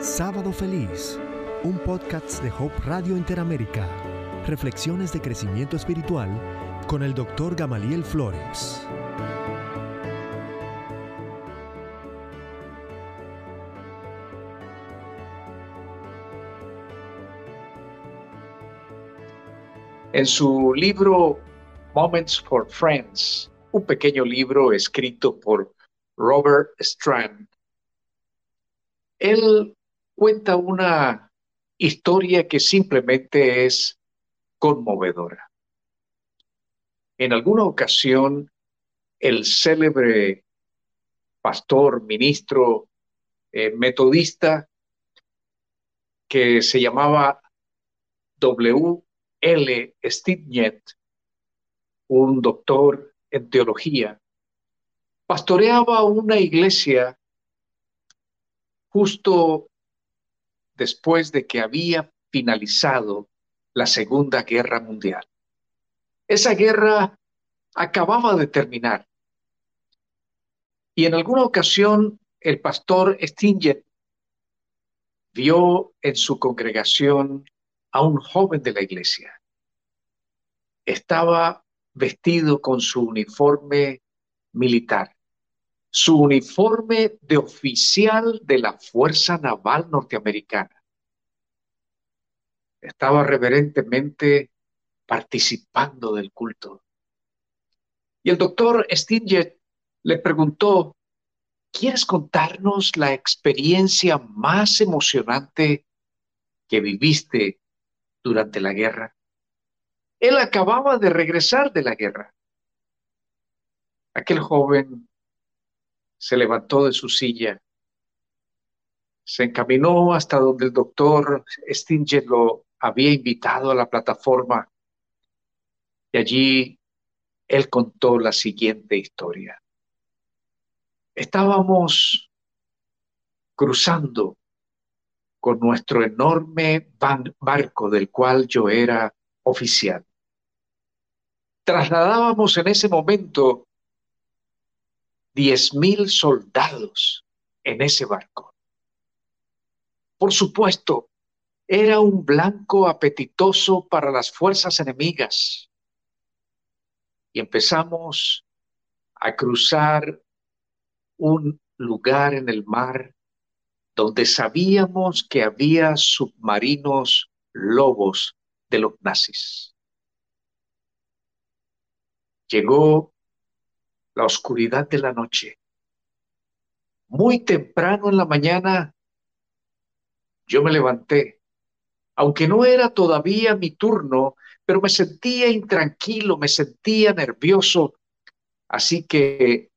Sábado Feliz, un podcast de Hope Radio Interamérica. Reflexiones de crecimiento espiritual con el doctor Gamaliel Flores. En su libro Moments for Friends, un pequeño libro escrito por Robert Strand, él cuenta una historia que simplemente es conmovedora. En alguna ocasión, el célebre pastor, ministro, eh, metodista, que se llamaba W. L. Stidnet, un doctor en teología, pastoreaba una iglesia justo después de que había finalizado la Segunda Guerra Mundial. Esa guerra acababa de terminar. Y en alguna ocasión el pastor Stinger vio en su congregación a un joven de la iglesia. Estaba vestido con su uniforme militar, su uniforme de oficial de la Fuerza Naval Norteamericana. Estaba reverentemente participando del culto. Y el doctor Stinger le preguntó, ¿quieres contarnos la experiencia más emocionante que viviste durante la guerra? Él acababa de regresar de la guerra. Aquel joven se levantó de su silla, se encaminó hasta donde el doctor Stinger lo había invitado a la plataforma y allí él contó la siguiente historia. Estábamos cruzando con nuestro enorme barco del cual yo era oficial. Trasladábamos en ese momento diez mil soldados en ese barco. Por supuesto, era un blanco apetitoso para las fuerzas enemigas. Y empezamos a cruzar un lugar en el mar donde sabíamos que había submarinos lobos de los nazis. Llegó la oscuridad de la noche. Muy temprano en la mañana yo me levanté, aunque no era todavía mi turno, pero me sentía intranquilo, me sentía nervioso, así que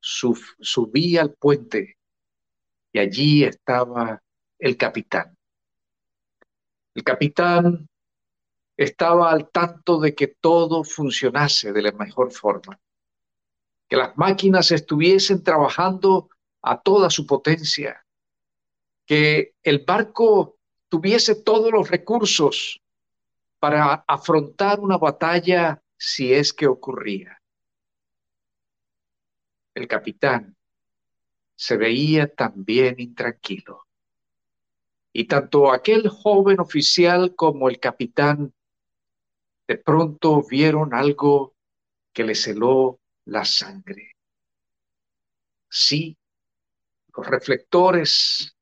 subí al puente y allí estaba el capitán. El capitán estaba al tanto de que todo funcionase de la mejor forma, que las máquinas estuviesen trabajando a toda su potencia, que el barco tuviese todos los recursos para afrontar una batalla si es que ocurría. El capitán se veía también intranquilo. Y tanto aquel joven oficial como el capitán de pronto vieron algo que les heló la sangre. Sí, los reflectores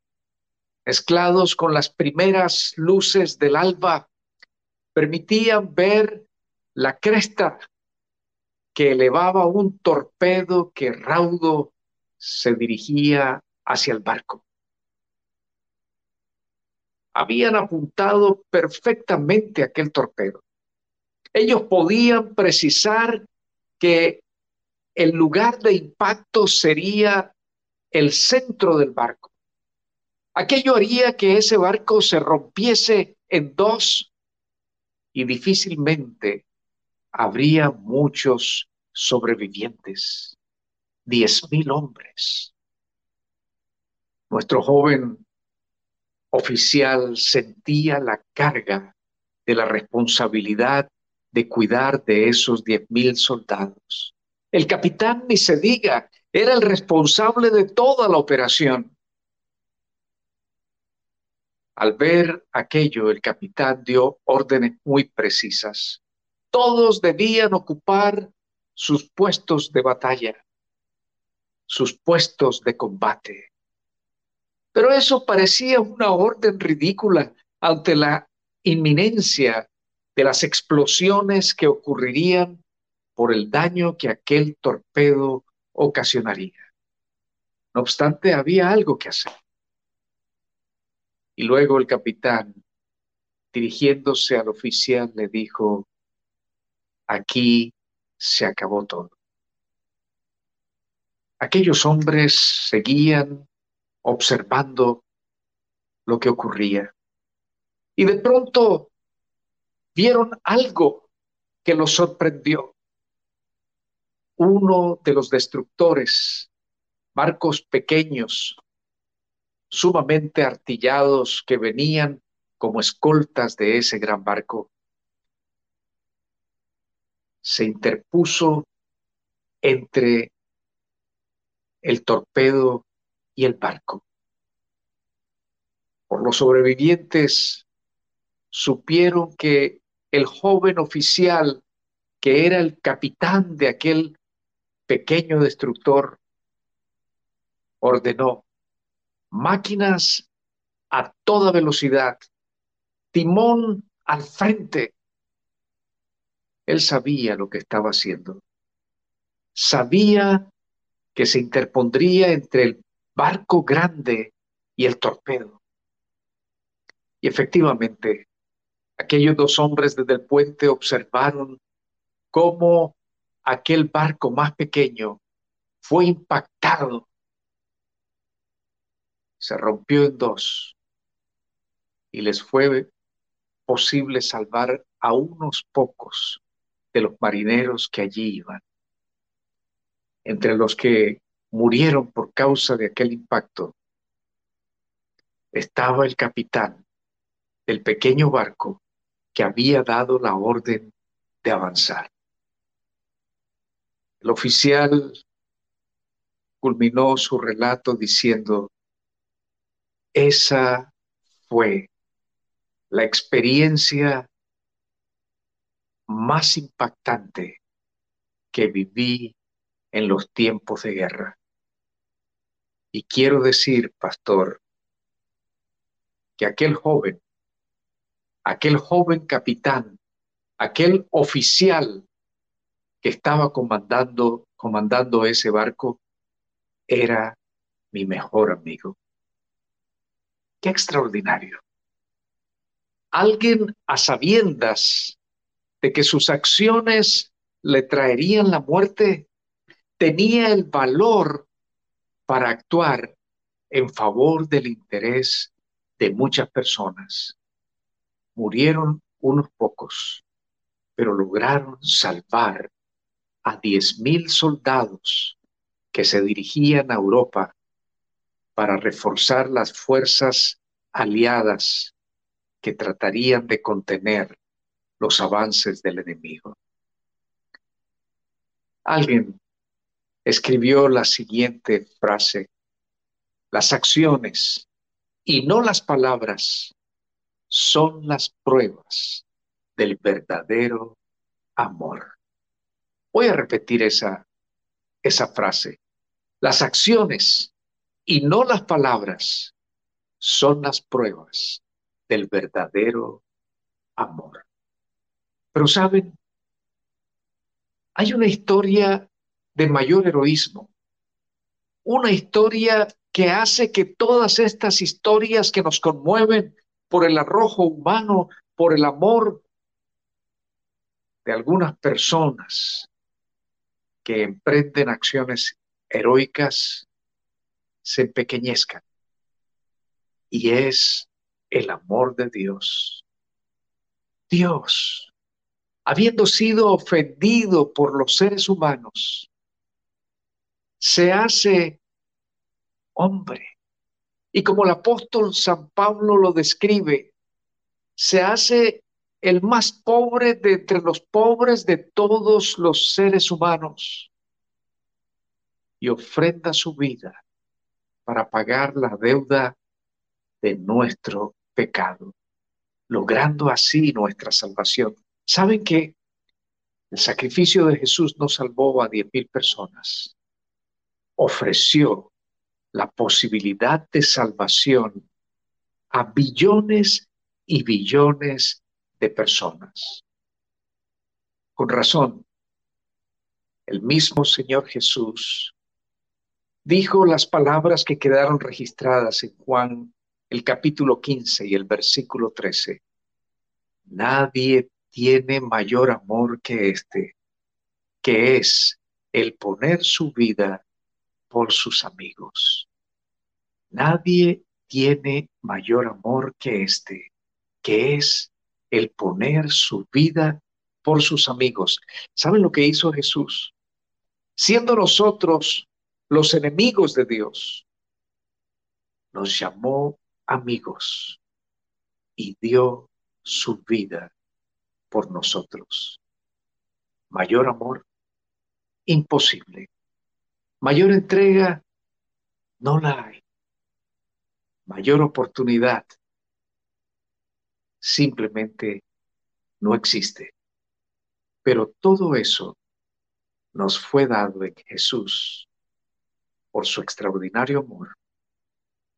mezclados con las primeras luces del alba permitían ver la cresta que elevaba un torpedo que raudo se dirigía hacia el barco. Habían apuntado perfectamente aquel torpedo. Ellos podían precisar que el lugar de impacto sería el centro del barco. Aquello haría que ese barco se rompiese en dos y difícilmente habría muchos sobrevivientes, diez mil hombres. Nuestro joven oficial sentía la carga de la responsabilidad de cuidar de esos diez mil soldados. El capitán, ni se diga, era el responsable de toda la operación. Al ver aquello, el capitán dio órdenes muy precisas. Todos debían ocupar sus puestos de batalla, sus puestos de combate. Pero eso parecía una orden ridícula ante la inminencia de las explosiones que ocurrirían por el daño que aquel torpedo ocasionaría. No obstante, había algo que hacer. Y luego el capitán, dirigiéndose al oficial, le dijo, aquí se acabó todo. Aquellos hombres seguían observando lo que ocurría. Y de pronto vieron algo que los sorprendió. Uno de los destructores, barcos pequeños, sumamente artillados que venían como escoltas de ese gran barco, se interpuso entre el torpedo y el barco. Por los sobrevivientes supieron que el joven oficial, que era el capitán de aquel pequeño destructor, ordenó máquinas a toda velocidad, timón al frente. Él sabía lo que estaba haciendo. Sabía que se interpondría entre el barco grande y el torpedo. Y efectivamente, aquellos dos hombres desde el puente observaron cómo aquel barco más pequeño fue impactado se rompió en dos y les fue posible salvar a unos pocos de los marineros que allí iban. Entre los que murieron por causa de aquel impacto estaba el capitán del pequeño barco que había dado la orden de avanzar. El oficial culminó su relato diciendo, esa fue la experiencia más impactante que viví en los tiempos de guerra. Y quiero decir, pastor, que aquel joven, aquel joven capitán, aquel oficial que estaba comandando, comandando ese barco, era mi mejor amigo. Qué extraordinario. Alguien a sabiendas de que sus acciones le traerían la muerte, tenía el valor para actuar en favor del interés de muchas personas. Murieron unos pocos, pero lograron salvar a diez mil soldados que se dirigían a Europa para reforzar las fuerzas aliadas que tratarían de contener los avances del enemigo. Alguien escribió la siguiente frase, las acciones y no las palabras son las pruebas del verdadero amor. Voy a repetir esa, esa frase. Las acciones y no las palabras son las pruebas del verdadero amor. Pero saben, hay una historia de mayor heroísmo, una historia que hace que todas estas historias que nos conmueven por el arrojo humano, por el amor de algunas personas que emprenden acciones heroicas, se empequeñezcan. Y es el amor de Dios. Dios, habiendo sido ofendido por los seres humanos, se hace hombre. Y como el apóstol San Pablo lo describe, se hace el más pobre de entre los pobres de todos los seres humanos y ofrenda su vida para pagar la deuda de nuestro pecado, logrando así nuestra salvación. ¿Saben que el sacrificio de Jesús no salvó a diez mil personas? Ofreció la posibilidad de salvación a billones y billones de personas. Con razón, el mismo Señor Jesús dijo las palabras que quedaron registradas en Juan el capítulo 15 y el versículo 13. Nadie tiene mayor amor que este, que es el poner su vida por sus amigos. Nadie tiene mayor amor que este, que es el poner su vida por sus amigos. ¿Saben lo que hizo Jesús? Siendo nosotros los enemigos de Dios, nos llamó amigos y dio su vida por nosotros. Mayor amor, imposible. Mayor entrega, no la hay. Mayor oportunidad, simplemente no existe. Pero todo eso nos fue dado en Jesús por su extraordinario amor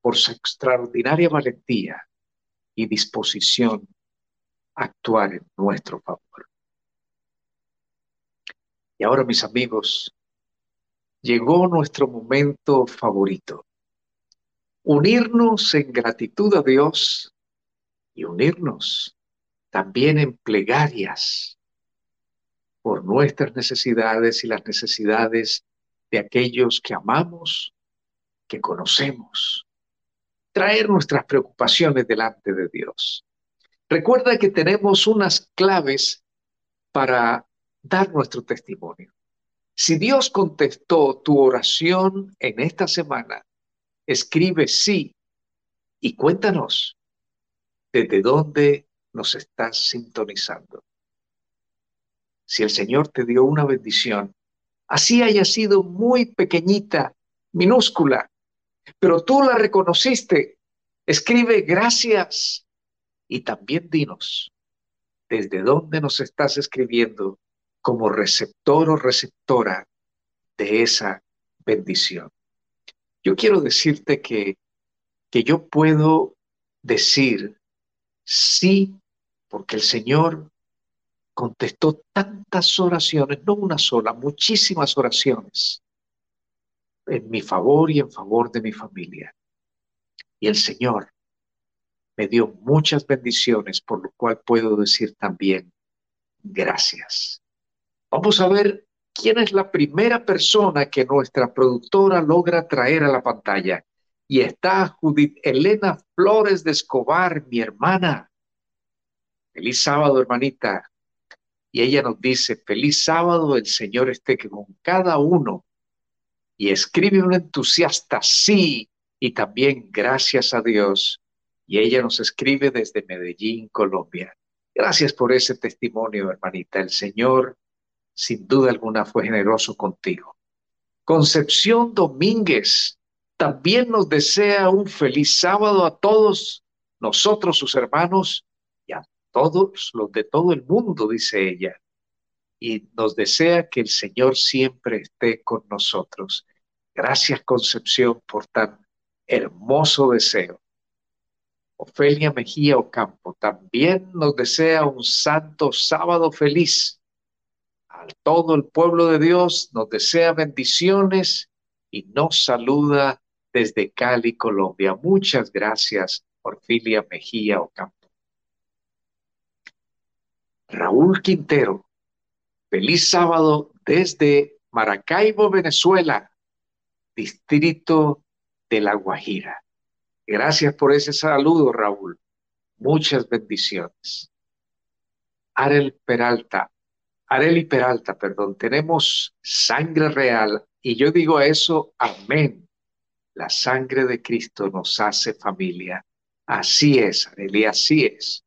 por su extraordinaria valentía y disposición a actuar en nuestro favor. Y ahora, mis amigos, llegó nuestro momento favorito. Unirnos en gratitud a Dios y unirnos también en plegarias por nuestras necesidades y las necesidades de aquellos que amamos, que conocemos traer nuestras preocupaciones delante de Dios. Recuerda que tenemos unas claves para dar nuestro testimonio. Si Dios contestó tu oración en esta semana, escribe sí y cuéntanos desde dónde nos estás sintonizando. Si el Señor te dio una bendición, así haya sido muy pequeñita, minúscula, pero tú la reconociste. Escribe gracias y también dinos desde dónde nos estás escribiendo como receptor o receptora de esa bendición. Yo quiero decirte que, que yo puedo decir sí, porque el Señor contestó tantas oraciones, no una sola, muchísimas oraciones en mi favor y en favor de mi familia. Y el Señor me dio muchas bendiciones, por lo cual puedo decir también gracias. Vamos a ver quién es la primera persona que nuestra productora logra traer a la pantalla. Y está Judith Elena Flores de Escobar, mi hermana. Feliz sábado, hermanita. Y ella nos dice, feliz sábado, el Señor esté con cada uno y escribe un entusiasta sí y también gracias a Dios. Y ella nos escribe desde Medellín, Colombia. Gracias por ese testimonio, hermanita. El Señor, sin duda alguna, fue generoso contigo. Concepción Domínguez también nos desea un feliz sábado a todos nosotros, sus hermanos, todos los de todo el mundo, dice ella. Y nos desea que el Señor siempre esté con nosotros. Gracias Concepción por tan hermoso deseo. Ofelia Mejía Ocampo también nos desea un santo sábado feliz. A todo el pueblo de Dios nos desea bendiciones y nos saluda desde Cali, Colombia. Muchas gracias, Orfilia Mejía Ocampo. Raúl Quintero, feliz sábado desde Maracaibo, Venezuela distrito de La Guajira. Gracias por ese saludo, Raúl. Muchas bendiciones. Arel Peralta, Areli Peralta, perdón, tenemos sangre real y yo digo eso, amén. La sangre de Cristo nos hace familia. Así es, Areli, así es.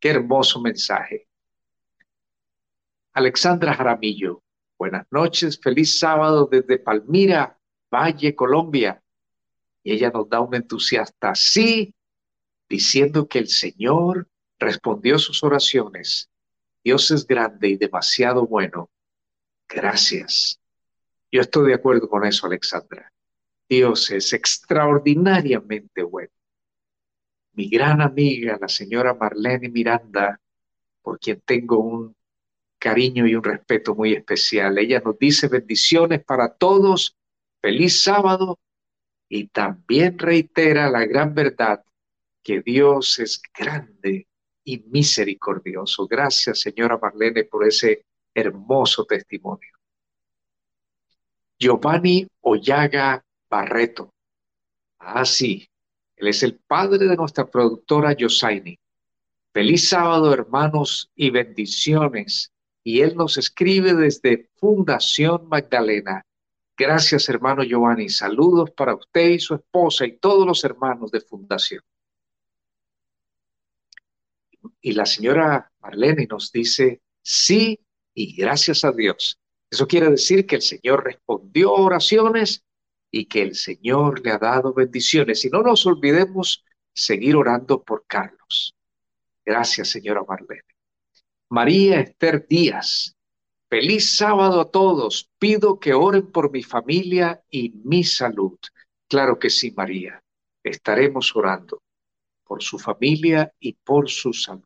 Qué hermoso mensaje. Alexandra Jaramillo, buenas noches, feliz sábado desde Palmira, Valle, Colombia. Y ella nos da un entusiasta sí diciendo que el Señor respondió sus oraciones. Dios es grande y demasiado bueno. Gracias. Yo estoy de acuerdo con eso, Alexandra. Dios es extraordinariamente bueno. Mi gran amiga, la señora Marlene Miranda, por quien tengo un cariño y un respeto muy especial. Ella nos dice bendiciones para todos, feliz sábado y también reitera la gran verdad que Dios es grande y misericordioso. Gracias, señora Marlene, por ese hermoso testimonio. Giovanni Ollaga Barreto. Ah, sí, él es el padre de nuestra productora Yosaini. Feliz sábado, hermanos, y bendiciones. Y él nos escribe desde Fundación Magdalena. Gracias, hermano Giovanni. Saludos para usted y su esposa y todos los hermanos de Fundación. Y la señora Marlene nos dice, sí, y gracias a Dios. Eso quiere decir que el Señor respondió oraciones y que el Señor le ha dado bendiciones. Y no nos olvidemos seguir orando por Carlos. Gracias, señora Marlene. María Esther Díaz. Feliz sábado a todos. Pido que oren por mi familia y mi salud. Claro que sí, María. Estaremos orando por su familia y por su salud.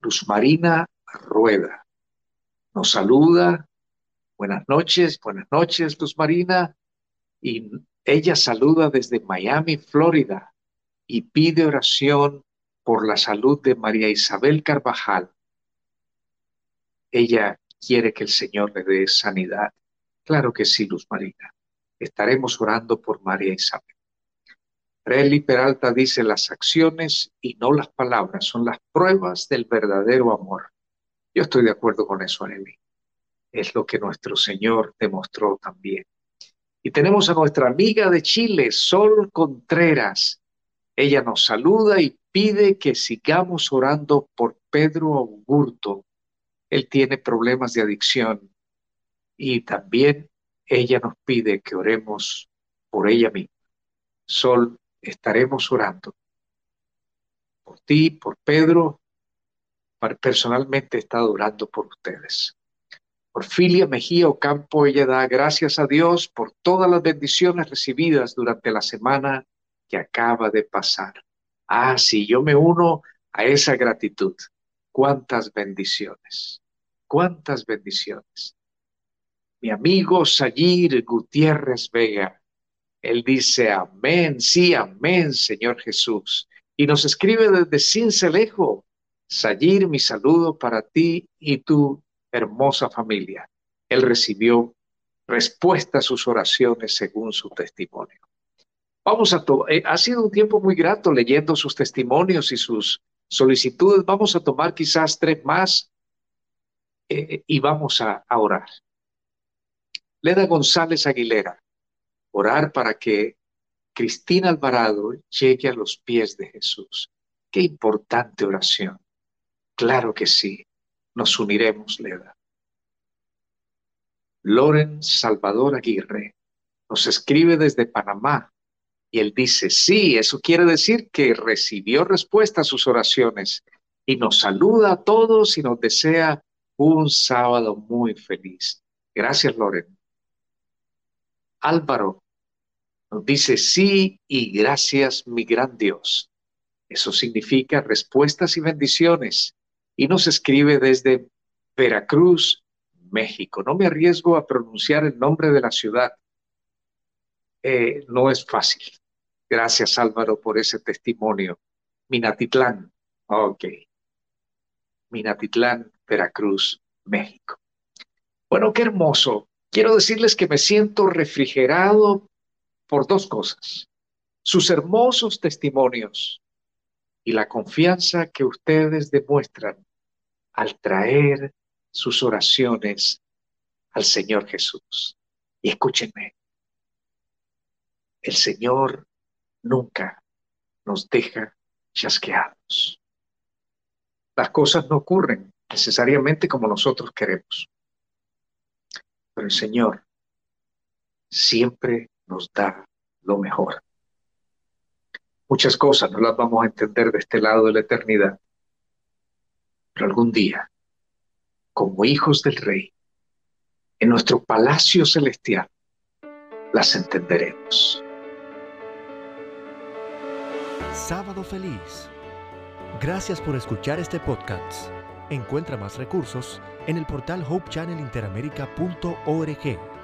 Luz Marina Rueda nos saluda Buenas noches, buenas noches, Luz Marina. Y ella saluda desde Miami, Florida, y pide oración por la salud de María Isabel Carvajal. Ella quiere que el Señor le dé sanidad. Claro que sí, Luz Marina. Estaremos orando por María Isabel. Relly Peralta dice, las acciones y no las palabras son las pruebas del verdadero amor. Yo estoy de acuerdo con eso, Arely es lo que nuestro Señor demostró también. Y tenemos a nuestra amiga de Chile, Sol Contreras. Ella nos saluda y pide que sigamos orando por Pedro Augurto. Él tiene problemas de adicción y también ella nos pide que oremos por ella misma. Sol, estaremos orando por ti, por Pedro. Personalmente he estado orando por ustedes. Orfilia Mejía Ocampo, ella da gracias a Dios por todas las bendiciones recibidas durante la semana que acaba de pasar. Ah, sí, yo me uno a esa gratitud. Cuántas bendiciones, cuántas bendiciones. Mi amigo Sayir Gutiérrez Vega, él dice, amén, sí, amén, Señor Jesús. Y nos escribe desde Cincelejo, Sayir, mi saludo para ti y tu hermosa familia. Él recibió respuesta a sus oraciones según su testimonio. Vamos a eh, ha sido un tiempo muy grato leyendo sus testimonios y sus solicitudes. Vamos a tomar quizás tres más eh, y vamos a, a orar. Leda González Aguilera, orar para que Cristina Alvarado llegue a los pies de Jesús. Qué importante oración. Claro que sí nos uniremos, Leda. Loren Salvador Aguirre nos escribe desde Panamá y él dice, sí, eso quiere decir que recibió respuesta a sus oraciones y nos saluda a todos y nos desea un sábado muy feliz. Gracias, Loren. Álvaro nos dice, sí y gracias, mi gran Dios. Eso significa respuestas y bendiciones y nos escribe desde Veracruz, México. No me arriesgo a pronunciar el nombre de la ciudad. Eh, no es fácil. Gracias Álvaro por ese testimonio. Minatitlán. Ok. Minatitlán, Veracruz, México. Bueno, qué hermoso. Quiero decirles que me siento refrigerado por dos cosas. Sus hermosos testimonios y la confianza que ustedes demuestran al traer sus oraciones al Señor Jesús. Y escúchenme, el Señor nunca nos deja chasqueados. Las cosas no ocurren necesariamente como nosotros queremos, pero el Señor siempre nos da lo mejor. Muchas cosas no las vamos a entender de este lado de la eternidad, pero algún día, como hijos del Rey, en nuestro palacio celestial, las entenderemos. Sábado feliz. Gracias por escuchar este podcast. Encuentra más recursos en el portal hopechannelinteramerica.org.